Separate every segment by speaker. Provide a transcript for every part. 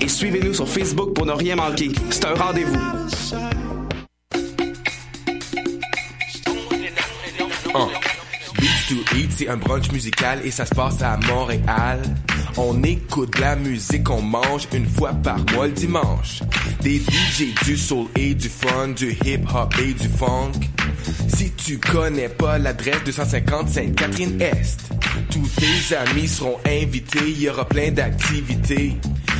Speaker 1: et suivez-nous sur Facebook pour ne rien manquer. C'est un rendez-vous.
Speaker 2: Beats to Eat, c'est un brunch musical et ça se passe à Montréal. On écoute la musique, on mange une fois par mois le dimanche. Des DJ du soul et du fun, du hip hop et du funk. Si tu connais pas l'adresse 250 Sainte-Catherine-Est, tous tes amis seront invités, il y aura plein d'activités.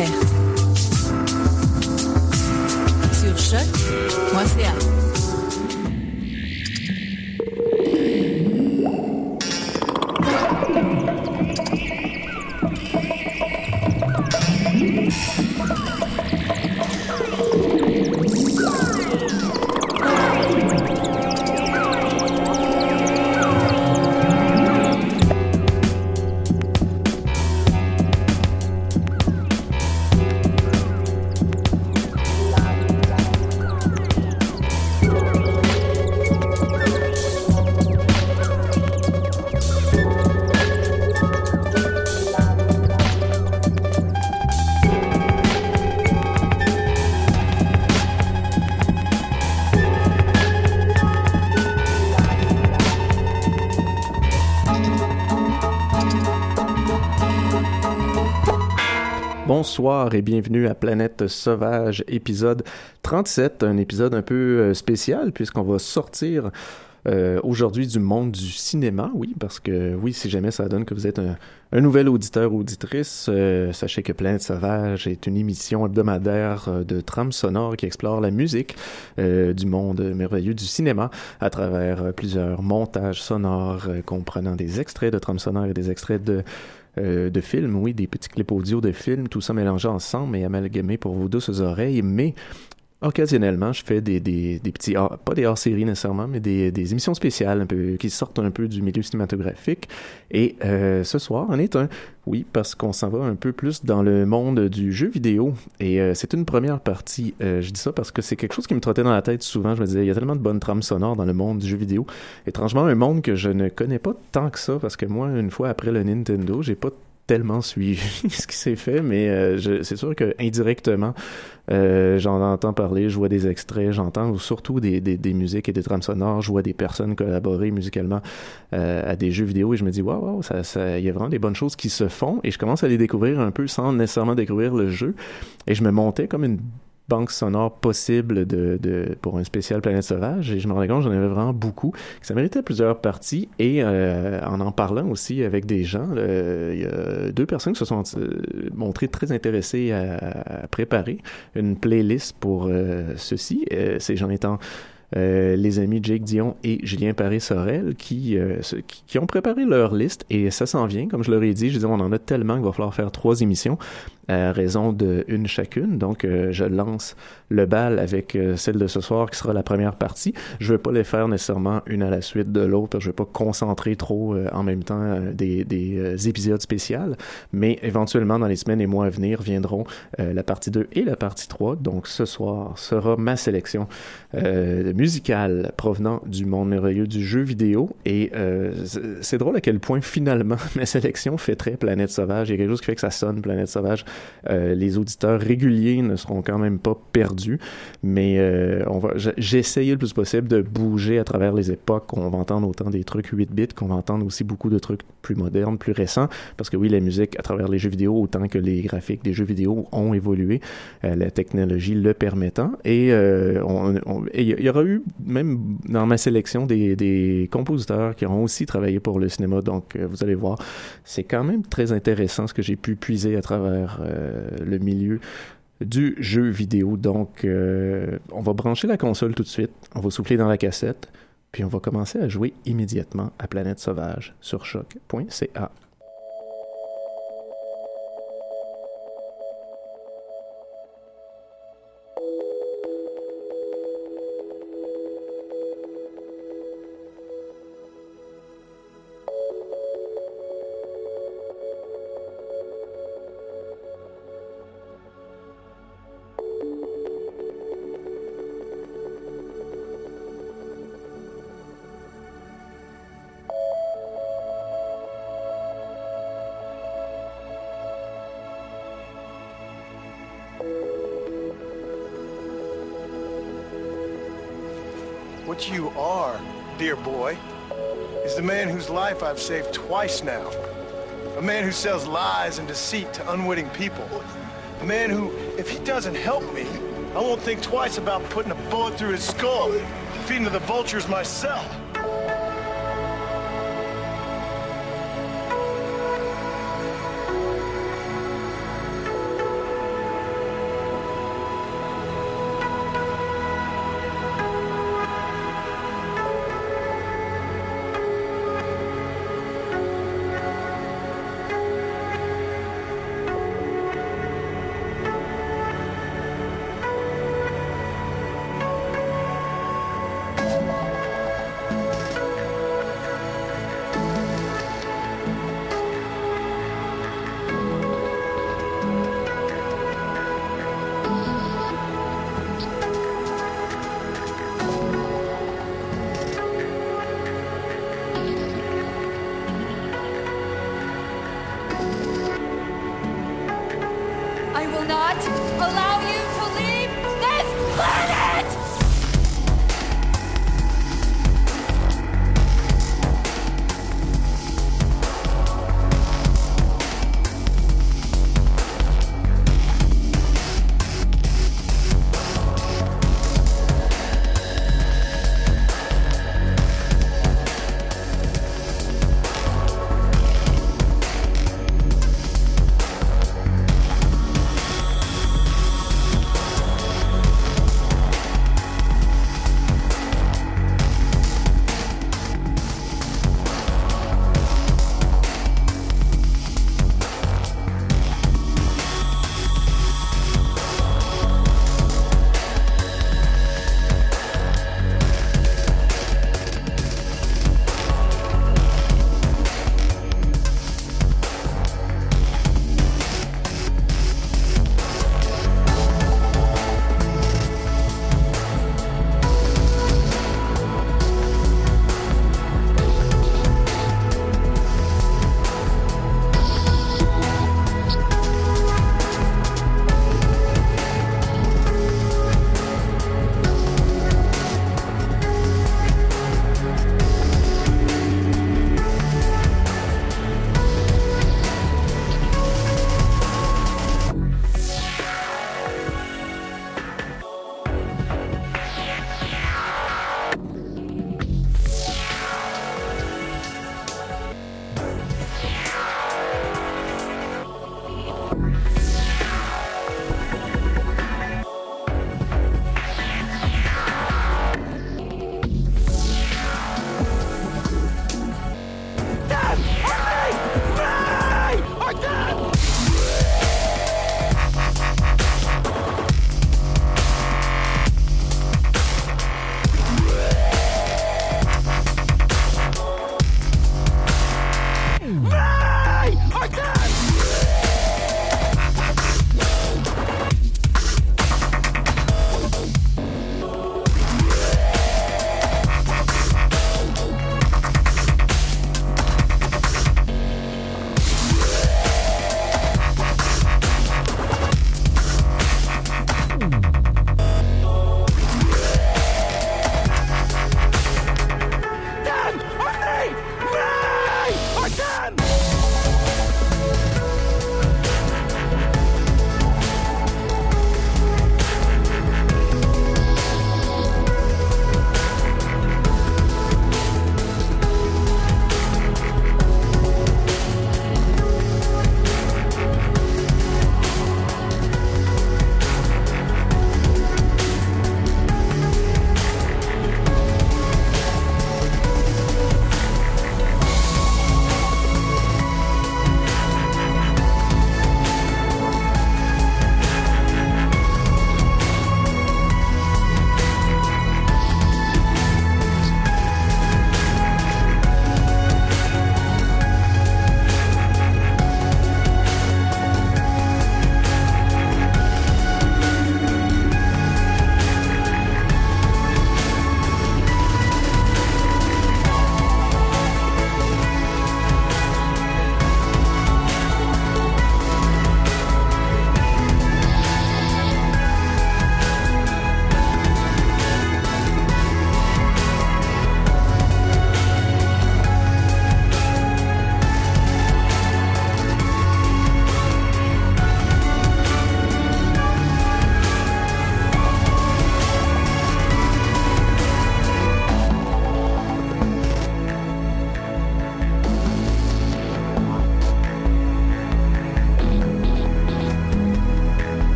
Speaker 3: Musique, découverte. Sur choc.ca.
Speaker 4: Bonsoir et bienvenue à Planète Sauvage, épisode 37, un épisode un peu euh, spécial puisqu'on va sortir euh, aujourd'hui du monde du cinéma, oui, parce que oui, si jamais ça donne que vous êtes un, nouvel auditeur ou auditrice, euh, sachez que Planète Sauvage est une émission hebdomadaire de trame sonore qui explore la musique du monde merveilleux du cinéma à travers plusieurs montages sonores comprenant des extraits de trame sonore et des extraits de euh, de films, oui, des petits clips audio de films, tout ça mélangé ensemble et amalgamé pour vos douces oreilles, mais occasionnellement, je fais des, des, des petits, pas des hors-séries nécessairement, mais des, des émissions spéciales un peu, qui sortent un peu du milieu cinématographique. Et euh, ce soir, on est un, oui, parce qu'on s'en va un peu plus dans le monde du jeu vidéo. Et euh, c'est une première partie. Euh, je dis ça parce que c'est quelque chose qui me trottait dans la tête souvent. Je me disais, il y a tellement de bonnes trames sonores dans le monde du jeu vidéo. Étrangement, un monde que je ne connais pas tant que ça, parce que moi, une fois après le Nintendo, j'ai pas tellement suivi ce qui s'est fait, mais euh, c'est sûr que indirectement, euh, j'en entends parler, je vois des extraits, j'entends surtout des, des, musiques et des trames sonores, je vois des personnes collaborer musicalement euh, à des jeux vidéo et je me dis, waouh, wow, il y a vraiment des bonnes choses qui se font et je commence à les découvrir un peu sans nécessairement découvrir le jeu et je me montais comme une banque sonore possible de, de, pour un spécial Planète Sauvage. Et je me rendais compte j'en avais vraiment beaucoup, ça méritait plusieurs parties. Et euh, en en parlant aussi avec des gens, il y a deux personnes qui se sont euh, montrées très intéressées à, à préparer une playlist pour euh, ceci, euh, ces gens étant euh, les amis Jake Dion et Julien Paré-Sorel qui, euh, qui, qui ont préparé leur liste. Et ça s'en vient. Comme je leur ai dit, je dis, on en a tellement qu'il va falloir faire trois émissions à raison de une chacune. Donc, euh, je lance le bal avec euh, celle de ce soir qui sera la première partie. Je veux pas les faire nécessairement une à la suite de l'autre. Je veux pas concentrer trop euh, en même temps des, des épisodes spéciaux. Mais éventuellement, dans les semaines et mois à venir, viendront la partie 2 et la partie 3. Donc, ce soir sera ma sélection musicale provenant du monde merveilleux du jeu vidéo. Et c'est drôle à quel point, finalement, ma sélection fait très Planète Sauvage. Il y a quelque chose qui fait que ça sonne Planète Sauvage Euh, les auditeurs réguliers ne seront quand même pas perdus, mais euh, on va, j'ai le plus possible de bouger à travers les époques. On va entendre autant des trucs 8 bits qu'on va entendre aussi beaucoup de trucs plus modernes, plus récents, parce que oui, la musique à travers les jeux vidéo, autant que les graphiques des jeux vidéo ont évolué, euh, la technologie le permettant. Et il y aura eu, même dans ma sélection, des, des compositeurs qui ont aussi travaillé pour le cinéma, donc vous allez voir, c'est quand même très intéressant ce que j'ai pu puiser à travers euh, le milieu du jeu vidéo. Donc, euh, on va brancher la console tout de suite, on va souffler dans la cassette, puis on va commencer à jouer immédiatement à Planète Sauvage sur choc.ca.
Speaker 5: You are, dear boy, is the man whose life I've saved twice now. A man who sells lies and deceit to unwitting people. A man who, if he doesn't help me, I won't think twice about putting a bullet through his skull, feeding to the vultures myself.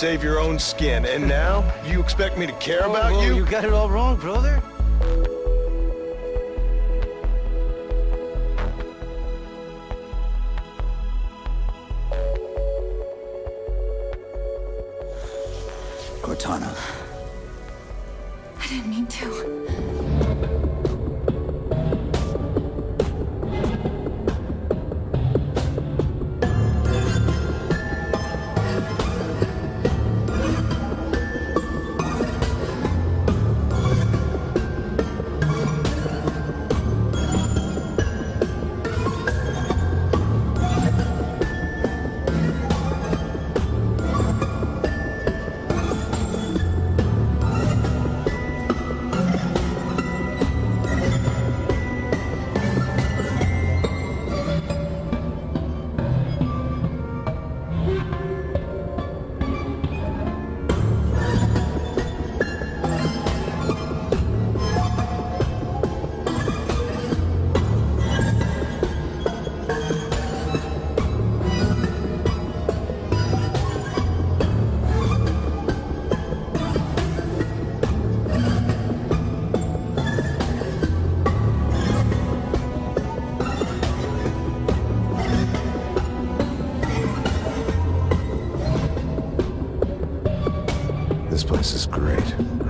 Speaker 5: Save your own skin, and now you expect me to care about
Speaker 6: whoa,
Speaker 5: you?
Speaker 6: You got it all wrong, brother.
Speaker 7: This is great.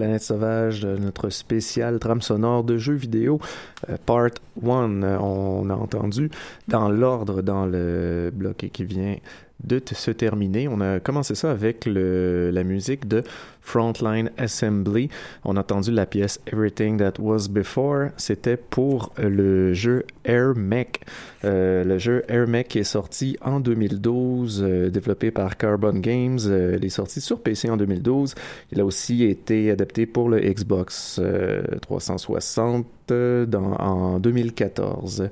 Speaker 4: Planète Sauvage, notre spécial trame sonore de jeux vidéo, euh, Part 1. On a entendu dans l'ordre, dans le bloc qui vient de se terminer. On a commencé ça avec la musique de Frontline Assembly. On a entendu la pièce Everything That Was Before. C'était pour le jeu Air Mech. Euh, le jeu Air Mech est sorti en 2012, euh, développé par Carbon Games. Euh, il est sorti sur PC en 2012. Il a aussi été adapté pour le Xbox 360 dans, en 2014.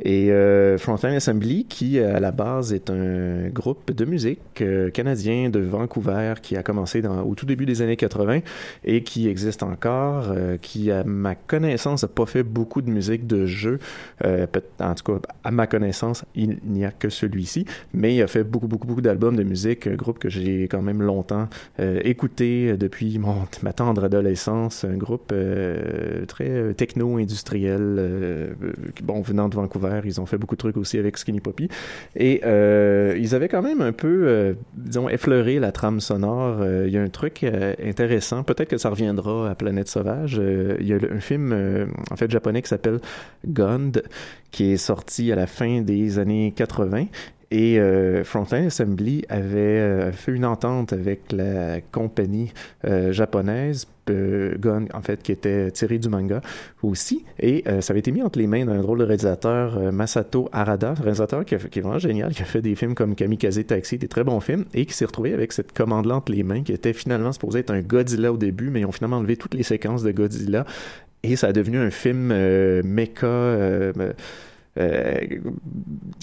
Speaker 4: Et euh, Frontline Assembly, qui à la base est un groupe de musique euh, canadien de Vancouver qui a commencé au tout début des années 80 et qui existe encore, euh, qui à ma connaissance n'a pas fait beaucoup de musique de jeu. Euh, en tout cas, à ma connaissance, il n'y a que celui-ci, mais il a fait beaucoup, beaucoup, beaucoup d'albums de musique, un groupe que j'ai quand même longtemps euh, écouté depuis mon, ma tendre adolescence, un groupe très techno-industriel, bon, venant de Vancouver ils ont fait beaucoup de trucs aussi avec Skinny Poppy. Et euh, ils avaient quand même un peu, euh, disons, effleuré la trame sonore. Euh, il y a un truc intéressant. Peut-être que ça reviendra à Planète Sauvage. il y a un film, en fait, japonais qui s'appelle Gund, qui est sorti à la fin des années 80 et euh, Frontline Assembly avait fait une entente avec la compagnie japonaise Gun, en fait, qui était tiré du manga aussi. Et euh, ça avait été mis entre les mains d'un drôle de réalisateur, euh, Masato Arada, réalisateur qui, est vraiment génial, qui a fait des films comme Kamikaze Taxi, des très bons films, et qui s'est retrouvé avec cette commande-là entre les mains, qui était finalement supposé être un Godzilla au début, mais ils ont finalement enlevé toutes les séquences de Godzilla. Et ça a devenu un film euh, mecha. Euh,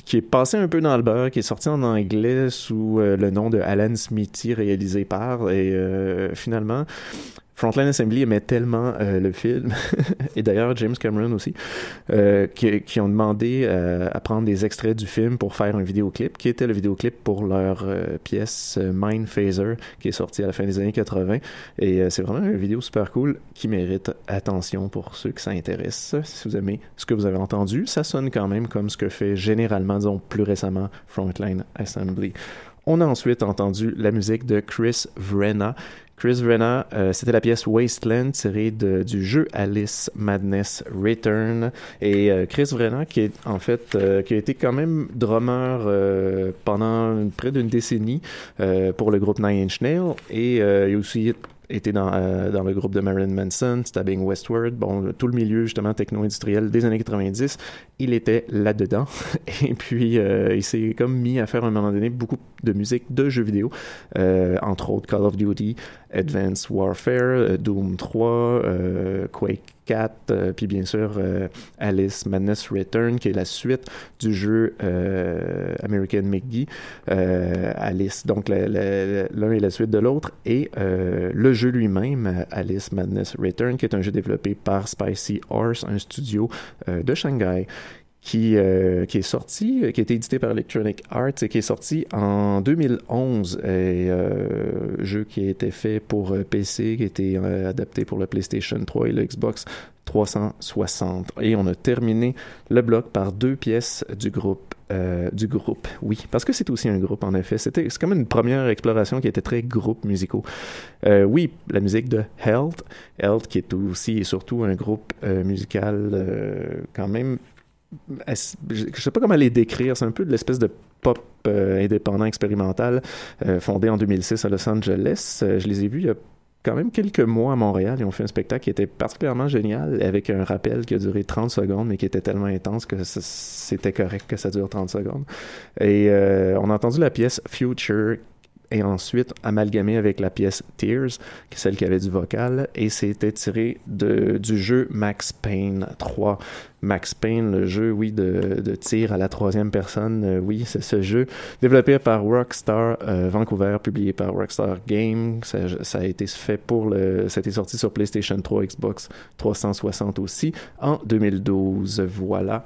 Speaker 4: qui est passé un peu dans le beurre, qui est sorti en anglais sous le nom de Alan Smithy, réalisé par, et finalement, Frontline Assembly aimait tellement euh, le film, et d'ailleurs James Cameron aussi, euh, qui, ont demandé euh, à prendre des extraits du film pour faire un vidéoclip, qui était le vidéoclip pour leur pièce Mind Phaser, qui est sortie à la fin des années 80. Et c'est vraiment une vidéo super cool qui mérite attention pour ceux que ça intéresse. Si vous aimez ce que vous avez entendu, ça sonne quand même comme ce que fait généralement, disons plus récemment, Frontline Assembly. On a ensuite entendu la musique de Chris Vrenna, Chris Vrenna, euh, c'était la pièce Wasteland tirée de, du jeu Alice Madness Return. Et euh, Chris Vrenna, qui est en fait, euh, qui a été quand même drummer pendant près d'une décennie pour le groupe Nine Inch Nails. Et il a aussi était dans, dans le groupe de Marilyn Manson, Stabbing Westward, bon, tout le milieu justement techno-industriel des années 90, il était là-dedans. Et puis, il s'est comme mis à faire à un moment donné beaucoup de musique de jeux vidéo, entre autres Call of Duty, Advanced Warfare, euh, Doom 3, euh, Quake 4, euh, puis bien sûr Alice Madness Return, qui est la suite du jeu American McGee. Alice, donc l'un est la suite de l'autre, et le jeu lui-même, Alice Madness Return, qui est un jeu développé par Spicy Horse, un studio de Shanghai qui, euh, qui est sorti, qui a été édité par Electronic Arts et qui est sorti en 2011. Et, euh, jeu qui a été fait pour euh, PC, qui a été euh, adapté pour le PlayStation 3 et le Xbox 360. Et on a terminé le bloc par deux pièces du groupe. Euh, du groupe, oui, parce que c'est aussi un groupe en effet. C'était c'est comme une première exploration qui était très groupe musicaux. Euh, oui, la musique de Health, Health qui est aussi et surtout un groupe euh, musical quand même je sais pas comment les décrire, c'est un peu de l'espèce de pop euh, indépendant expérimental euh, fondé en 2006 à Los Angeles. Euh, je les ai vus il y a quand même quelques mois à Montréal. Ils ont fait un spectacle qui était particulièrement génial avec un rappel qui a duré 30 secondes mais qui était tellement intense que c'était correct que ça dure 30 secondes. Et on a entendu la pièce Future et ensuite amalgamé avec la pièce Tears, qui est celle qui avait du vocal, et c'était tiré de, du jeu Max Payne 3. Max Payne, le jeu, oui, de, de tir à la troisième personne, euh, oui, c'est ce jeu, développé par Rockstar euh, Vancouver, publié par Rockstar Games, ça, a été fait pour le, sorti sur PlayStation 3, Xbox 360 aussi, en 2012, voilà.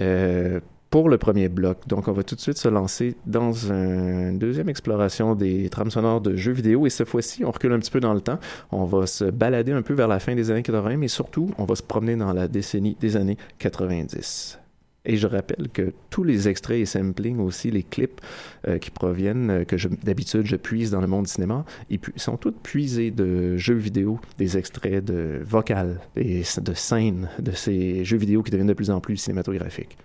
Speaker 4: Euh, pour le premier bloc. Donc, on va tout de suite se lancer dans une deuxième exploration des trames sonores de jeux vidéo. Et cette fois-ci, on recule un petit peu dans le temps. On va se balader un peu vers la fin des années 80, mais surtout, on va se promener dans la décennie des années 90. Et je rappelle que tous les extraits et samplings aussi, les clips euh, qui proviennent, euh, que d'habitude je puise dans le monde du cinéma, ils sont tous puisés de jeux vidéo, des extraits de vocales et de scènes de ces jeux vidéo qui deviennent de plus en plus cinématographiques.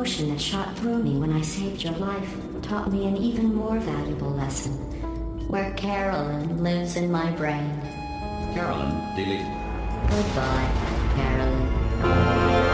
Speaker 6: Emotion that shot through me when I saved your life taught me an even more valuable lesson. Where Carolyn lives in my brain.
Speaker 8: Carolyn, delete.
Speaker 6: Goodbye, Carolyn.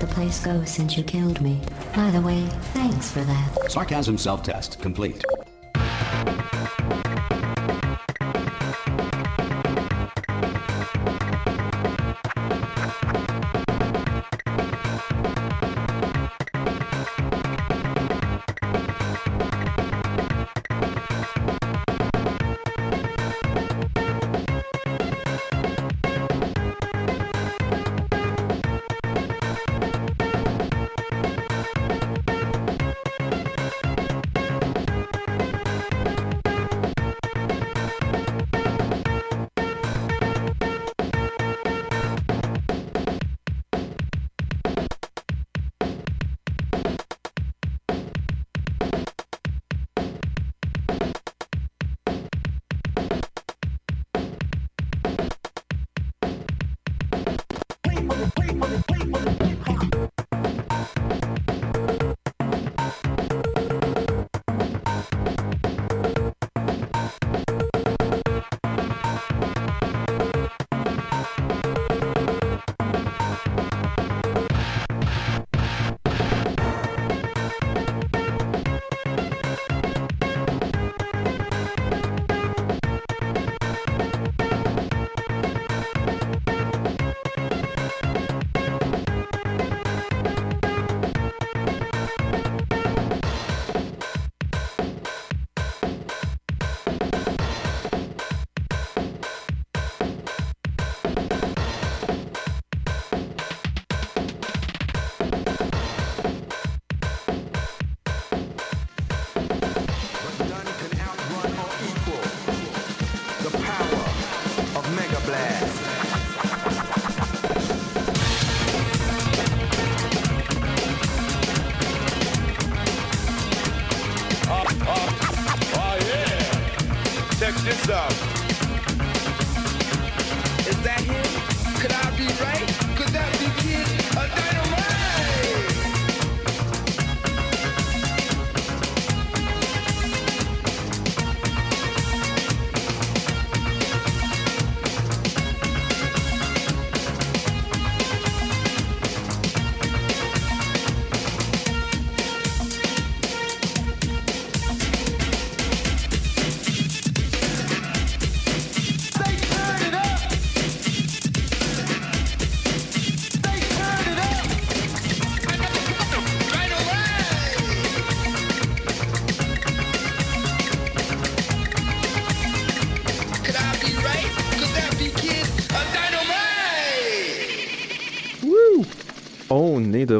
Speaker 6: The place go since you killed me. By the way, thanks for that.
Speaker 8: Sarcasm self-test complete.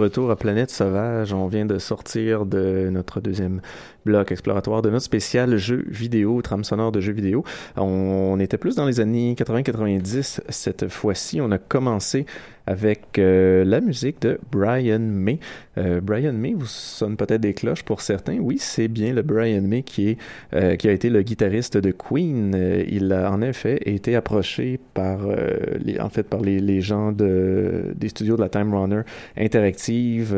Speaker 4: Retour à Planète Sauvage. On vient de sortir de notre deuxième bloc exploratoire de notre spécial jeu vidéo, trame sonore de jeux vidéo. On était plus dans les années 80-90 cette fois-ci. On a commencé avec euh, la musique de Brian May. Euh, Brian May vous sonne peut-être des cloches pour certains. Oui, c'est bien le Brian May qui, est, euh, qui a été le guitariste de Queen. Il a en effet été approché par, les, en fait, par les, gens de, des studios de la Time Runner Interactive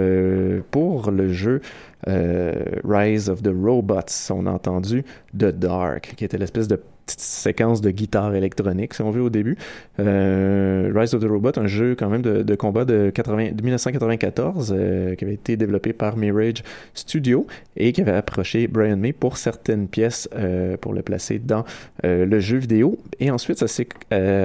Speaker 4: pour le jeu euh, Rise of the Robots. On a entendu The Dark, qui était l'espèce de petite séquence de guitare électronique, si on veut, au début. Euh, Rise of the Robot, un jeu quand même de, combat de, 80, de 1994 euh, qui avait été développé par Mirage Studio et qui avait approché Brian May pour certaines pièces pour le placer dans le jeu vidéo. Et ensuite, ça s'est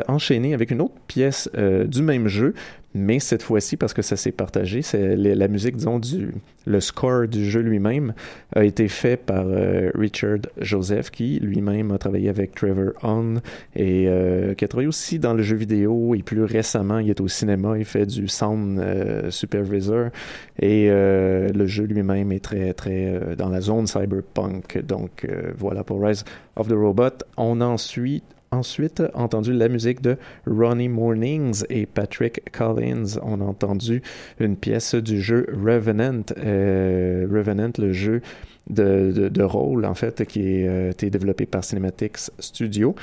Speaker 4: enchaîné avec une autre pièce du même jeu, mais cette fois-ci, parce que ça s'est partagé, c'est la, musique, disons, du, le score du jeu lui-même a été fait par euh, Richard Joseph, qui lui-même a travaillé avec Trevor Hahn et euh, qui a travaillé aussi dans le jeu vidéo et plus récemment, il est au cinéma, il fait du sound euh, supervisor et le jeu lui-même est très, très dans la zone cyberpunk. Donc voilà pour Rise of the Robot. On en suit ensuite entendu la musique de Ronnie Mornings et Patrick Collins. On a entendu une pièce du jeu Revenant. Euh, Revenant, le jeu de, de, rôle, en fait, qui a euh, été développé par Cinematics Studio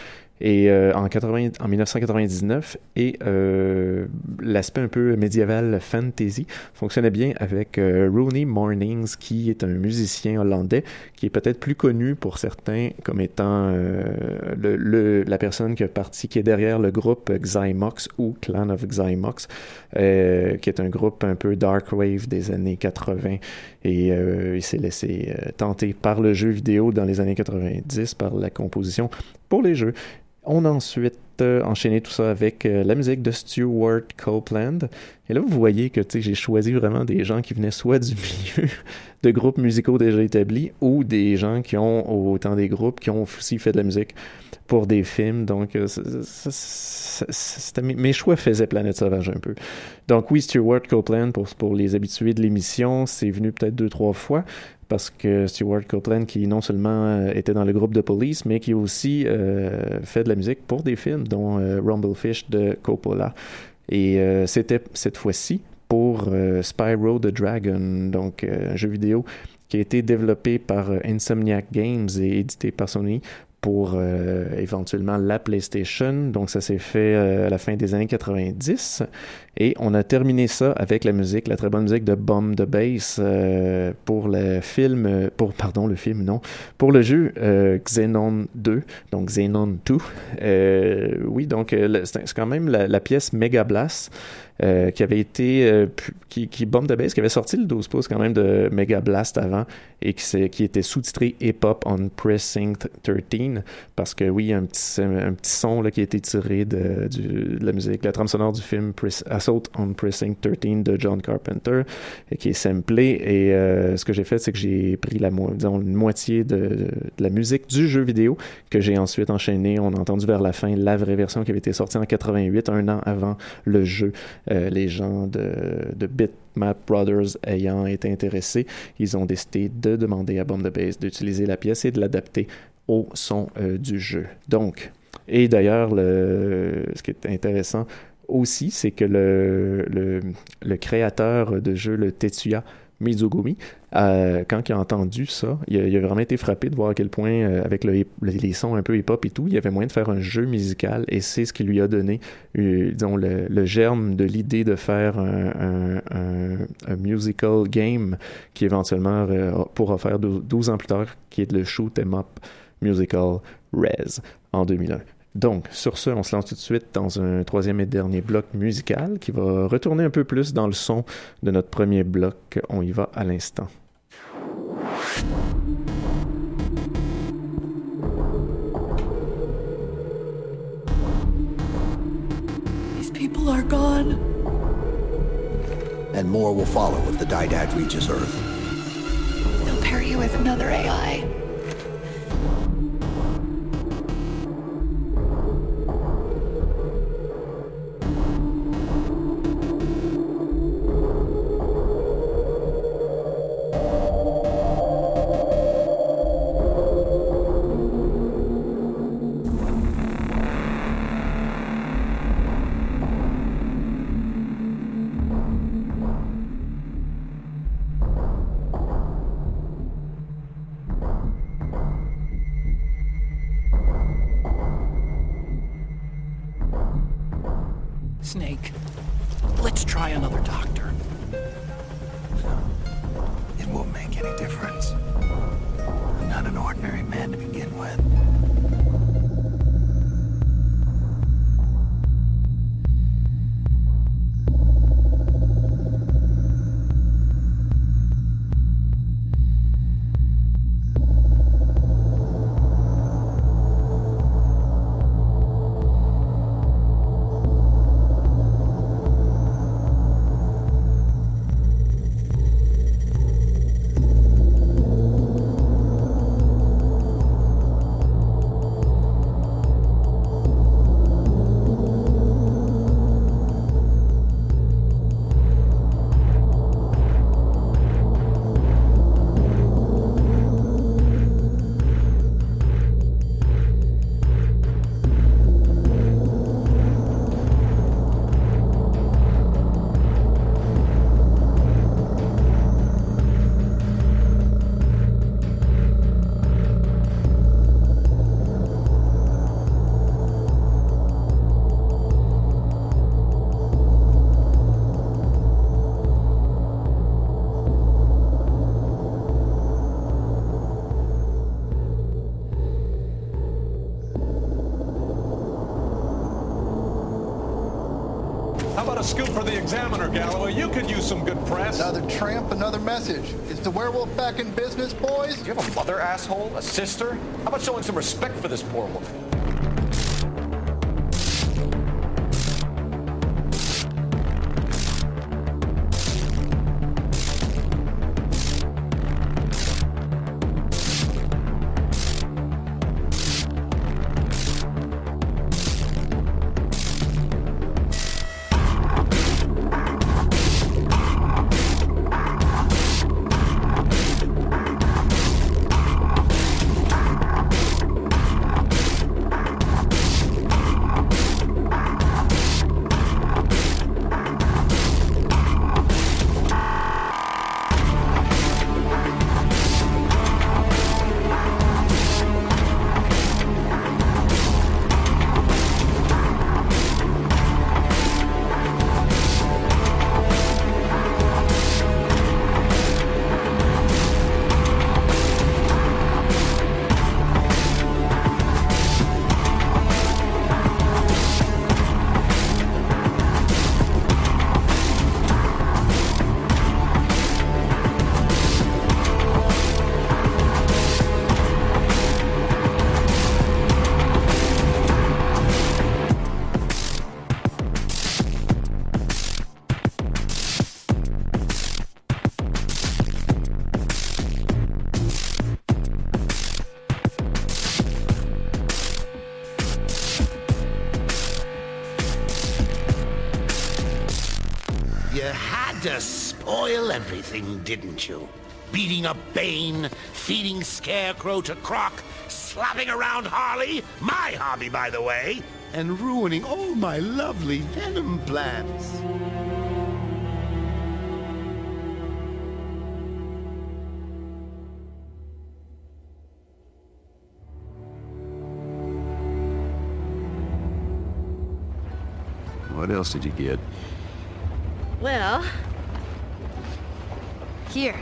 Speaker 4: et euh, en, 80, en 1999 et euh, l'aspect un peu médiéval fantasy fonctionnait bien avec euh, Rooney Mornings qui est un musicien hollandais qui est peut-être plus connu pour certains comme étant la personne qui, a parti, est derrière le groupe Xymox ou Clan of Xymox qui est un groupe un peu dark wave des années 80 et il s'est laissé tenter par le jeu vidéo dans les années 90 par la composition pour les jeux on a ensuite euh, enchaîné tout ça avec euh, la musique de Stuart Copeland. Et là, vous voyez que j'ai choisi vraiment des gens qui venaient soit du milieu de groupes musicaux déjà établis ou des gens qui ont, autant des groupes, qui ont aussi fait de la musique pour des films. Donc, euh, mes choix faisaient Planète Sauvage un peu. Donc oui, Stuart Copeland, pour, pour les habitués de l'émission, c'est venu peut-être deux, trois fois parce que Stuart Copeland, qui non seulement euh, était dans le groupe de Police, mais qui aussi euh, fait de la musique pour des films, dont euh, Rumblefish de Coppola. Et c'était cette fois-ci pour Spyro the Dragon, donc un jeu vidéo qui a été développé par Insomniac Games et édité par Sony pour éventuellement la PlayStation. Donc ça s'est fait à la fin des années 90 et on a terminé ça avec la musique, la très bonne musique de Bomb the Bass euh, pour le film, pour pardon le film non, pour le jeu Xenon 2, donc Xenon 2. oui donc c'est quand même la, pièce Mega Blast. Euh, qui avait été euh, qui, qui Bomb the Bass qui avait sorti le 12 pouces quand même de Mega Blast avant et qui, qui était sous-titré Hip Hop on Precinct 13 parce que oui un petit un petit son là, qui a été tiré de, du, de la musique la trame sonore du film Assault on Precinct 13 de John Carpenter et qui est samplé. Et euh, ce que j'ai fait c'est que j'ai pris la une moitié de, la musique du jeu vidéo que j'ai ensuite enchaîné. On a entendu vers la fin la vraie version qui avait été sortie en 88 un an avant le jeu. Euh, les gens de, de Bitmap Brothers ayant été intéressés, ils ont décidé de demander à Bomb the Bass d'utiliser la pièce et de l'adapter au son euh, du jeu. Donc, Et d'ailleurs, le, ce qui est intéressant aussi, c'est que le, le, créateur de jeu, le Tetsuya Mizugumi, euh, quand il a entendu ça, il a, vraiment été frappé de voir à quel point, euh, avec le, les, sons un peu hip-hop et tout, il y avait moyen de faire un jeu musical et c'est ce qui lui a donné, euh, disons, le, germe de l'idée de faire un, musical game qui éventuellement pourra faire 12, 12 ans plus tard, qui est le Shoot 'em Up Musical Res en 2001. Donc, sur ce, on se lance tout de suite dans un troisième et dernier bloc musical qui va retourner un peu plus dans le son de notre premier bloc. On y va à l'instant.
Speaker 9: These people are gone.
Speaker 7: And more will follow if the Didad reaches Earth.
Speaker 9: They'll pair you with another AI.
Speaker 10: How about a scoop for the Examiner, Galloway? You could use some good press.
Speaker 5: Another tramp, another message. Is the werewolf back in business, boys?
Speaker 10: Do you have a mother, asshole? A sister? How about showing some respect for this poor woman?
Speaker 11: Everything, didn't you? Beating up Bane, feeding Scarecrow to Croc, slapping around Harley, my hobby, by the way, and ruining all my lovely venom plants.
Speaker 7: What else did you get?
Speaker 12: Well, here.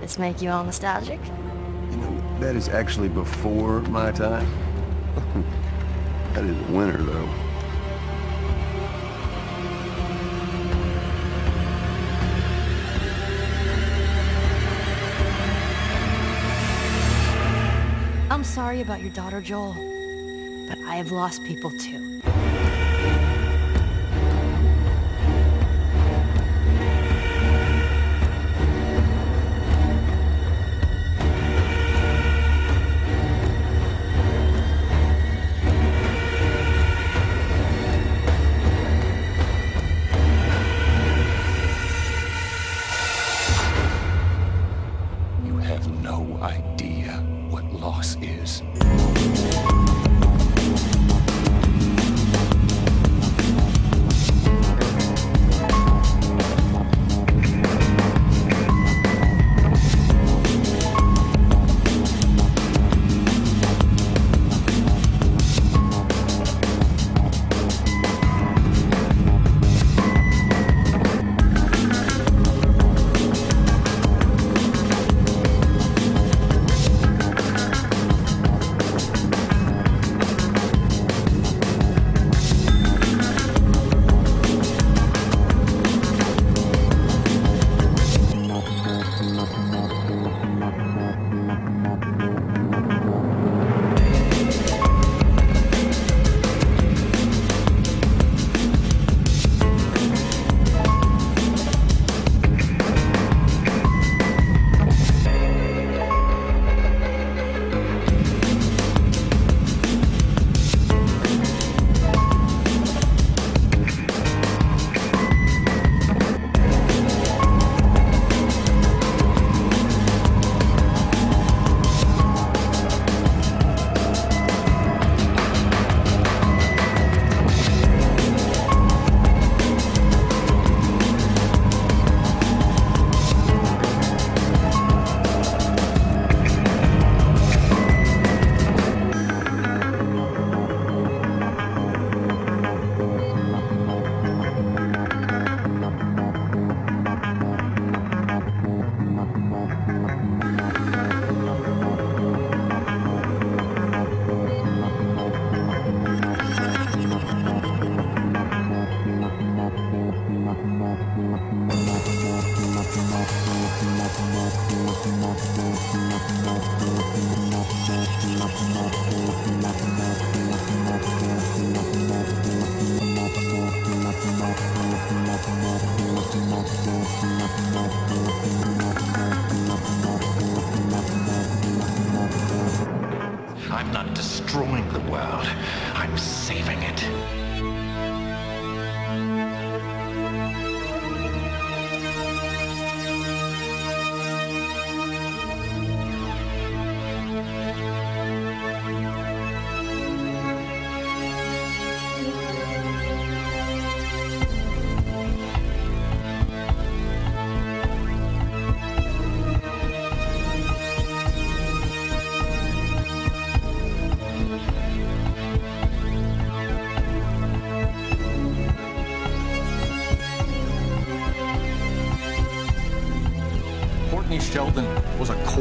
Speaker 12: This make you all nostalgic?
Speaker 7: That is actually before my time. that is winter, though.
Speaker 12: I'm sorry about your daughter, Joel, but I have lost people too.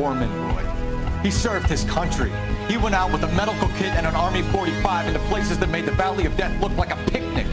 Speaker 10: A Roy. He served his country. He went out with a medical kit and an Army 45 into places that made the Valley of Death look like a picnic.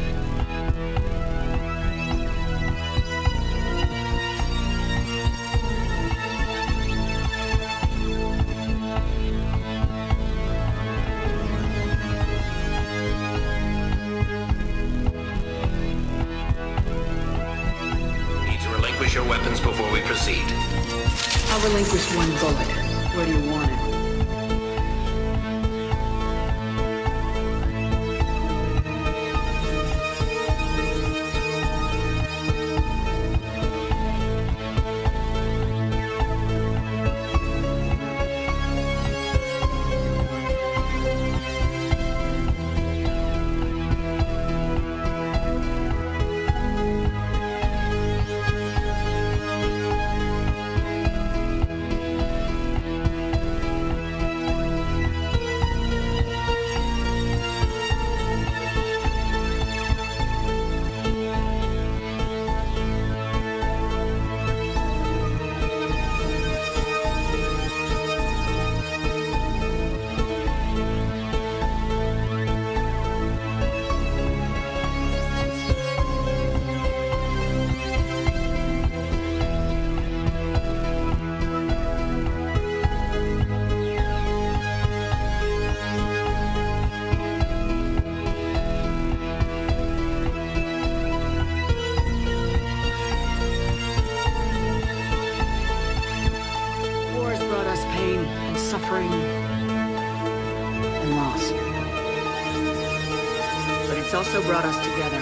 Speaker 13: Brought us together.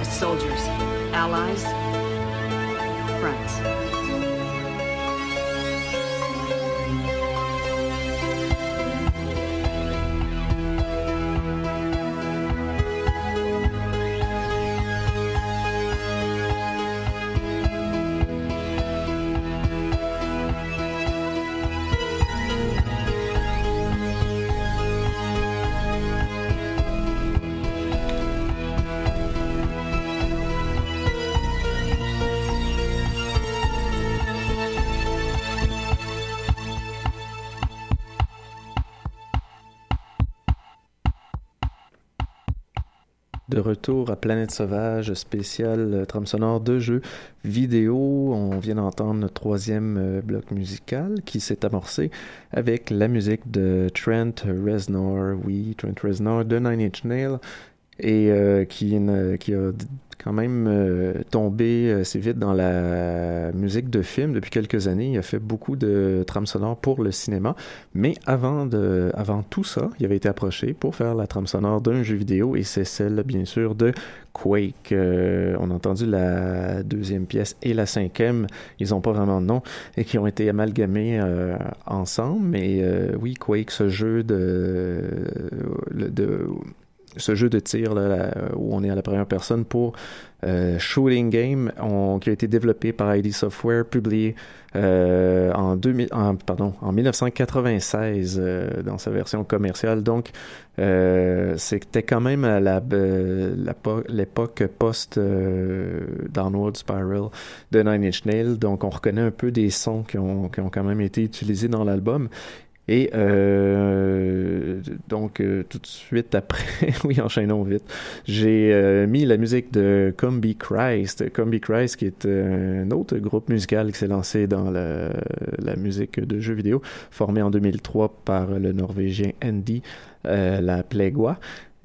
Speaker 13: As soldiers, allies, friends.
Speaker 4: Retour à Planète Sauvage, spécial euh, trame sonore de jeux vidéo. On vient d'entendre notre troisième euh, bloc musical qui s'est amorcé avec la musique de Trent Reznor, oui, Trent Reznor de Nine Inch Nails, et euh, qui, qui a quand même euh, tombé assez vite dans la musique de film depuis quelques années. Il a fait beaucoup de trames sonores pour le cinéma, mais avant de, avant tout ça, il avait été approché pour faire la trame sonore d'un jeu vidéo et c'est celle, bien sûr, de Quake. Euh, on a entendu la deuxième pièce et la cinquième. Ils n'ont pas vraiment de nom et qui ont été amalgamés euh, ensemble. Mais oui, Quake, ce jeu de, de ce jeu de tir là, où on est à la première personne pour euh, Shooting Game qui a été développé par ID Software, publié euh, en, 2000, en, pardon, en 1996 euh, dans sa version commerciale. Donc, c'était quand même à la, l'époque post Downward Spiral de Nine Inch Nails. Donc, on reconnaît un peu des sons qui ont, qui ont quand même été utilisés dans l'album. Et euh, donc, euh, tout de suite après, oui, enchaînons vite, j'ai euh, mis la musique de Combi Christ. Combi Christ, qui est un autre groupe musical qui s'est lancé dans la, musique de jeux vidéo, formé en 2003 par le Norvégien Andy la Plégois.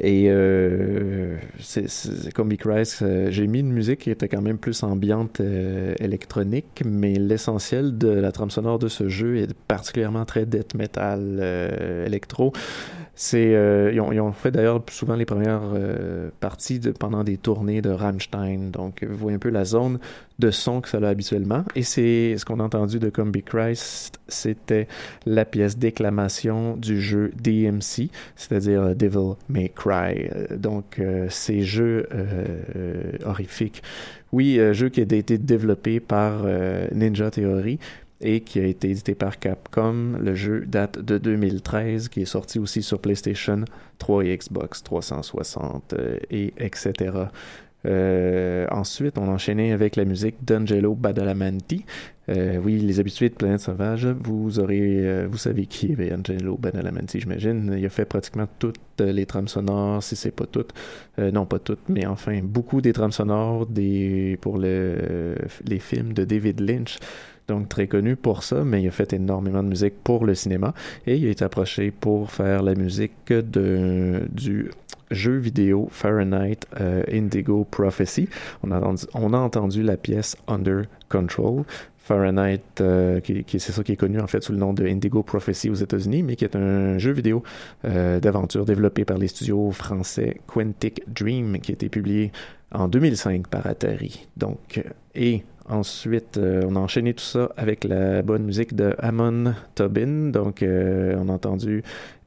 Speaker 4: Et euh, c'est comme Christ, euh, j'ai mis une musique qui était quand même plus ambiante euh, électronique, mais l'essentiel de la trame sonore de ce jeu est particulièrement très death metal euh, électro. C'est ils, ont, ils, ont, fait d'ailleurs souvent les premières parties de, pendant des tournées de Rammstein. Donc vous voyez un peu la zone de son que ça a habituellement. Et c'est ce qu'on a entendu de Combi Christ, c'était la pièce déclamation du jeu DMC, c'est-à-dire Devil May Cry. Euh, donc, euh, ces jeux euh, horrifiques. Oui, jeu qui a été développé par Ninja Theory et qui a été édité par Capcom. Le jeu date de 2013, qui est sorti aussi sur PlayStation 3 et Xbox 360 et etc. Euh, ensuite, on enchaînait avec la musique d'Angelo Badalamenti. Euh, oui, les habitués de Planète Sauvage, vous aurez, euh, vous savez qui est Angelo Badalamenti, j'imagine. Il a fait pratiquement toutes les trames sonores, si c'est pas toutes, non pas toutes, mais enfin beaucoup des trames sonores pour le, les films de David Lynch donc très connu pour ça, mais il a fait énormément de musique pour le cinéma et il été approché pour faire la musique de, du jeu vidéo Fahrenheit euh, Indigo Prophecy. On a, entendu, on a entendu la pièce Under Control. Fahrenheit, euh, qui, qui c'est ça qui est connu en fait sous le nom de Indigo Prophecy aux États-Unis, mais qui est un jeu vidéo euh, d'aventure développé par les studios français Quantic Dream, qui a été publié en 2005 par Atari. Donc, et Ensuite, euh, on a enchaîné tout ça avec la bonne musique de Amon Tobin. Donc, euh, on a entendu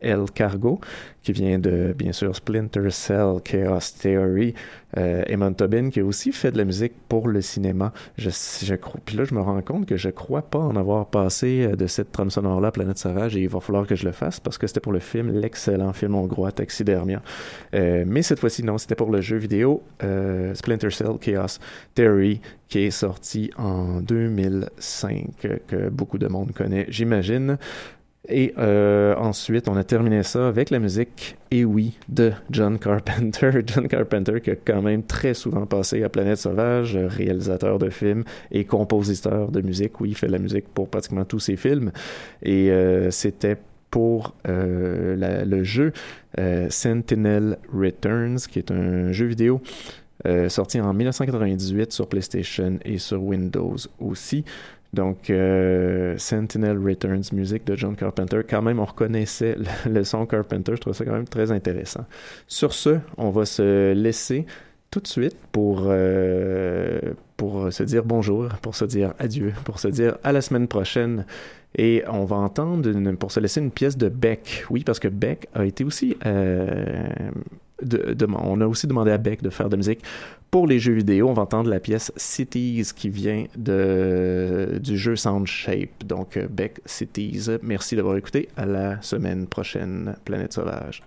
Speaker 4: El Cargo, qui vient de, bien sûr, Splinter Cell, Chaos Theory. Euh, Tobin, qui a aussi fait de la musique pour le cinéma. Puis là, je me rends compte que je crois pas en avoir passé de cette trame sonore-là, Planète Sauvage, et il va falloir que je le fasse parce que c'était pour le film, l'excellent film hongrois Taxidermia. mais cette fois-ci, non, c'était pour le jeu vidéo Splinter Cell, Chaos Theory, qui est sorti en 2005, que beaucoup de monde connaît, j'imagine. Et euh, ensuite, on a terminé ça avec la musique Et oui de John Carpenter. John Carpenter qui a quand même très souvent passé à Planète Sauvage, réalisateur de films et compositeur de musique. Oui, il fait la musique pour pratiquement tous ses films. Et euh, c'était pour euh, le jeu Sentinel Returns, qui est un jeu vidéo sorti en 1998 sur PlayStation et sur Windows aussi. Donc, euh, Sentinel Returns, musique de John Carpenter. Quand même, on reconnaissait le, son Carpenter. Je trouve ça quand même très intéressant. Sur ce, on va se laisser tout de suite pour, euh, pour se dire bonjour, pour se dire adieu, pour se dire à la semaine prochaine. Et on va entendre, pour se laisser, une pièce de Beck. Oui, parce que Beck a été aussi... euh, on a aussi demandé à Beck de faire de la musique pour les jeux vidéo. On va entendre la pièce Cities qui vient de, du jeu Sound Shape. Donc, euh, Beck Cities. Merci d'avoir écouté. À la semaine prochaine, Planète Sauvage.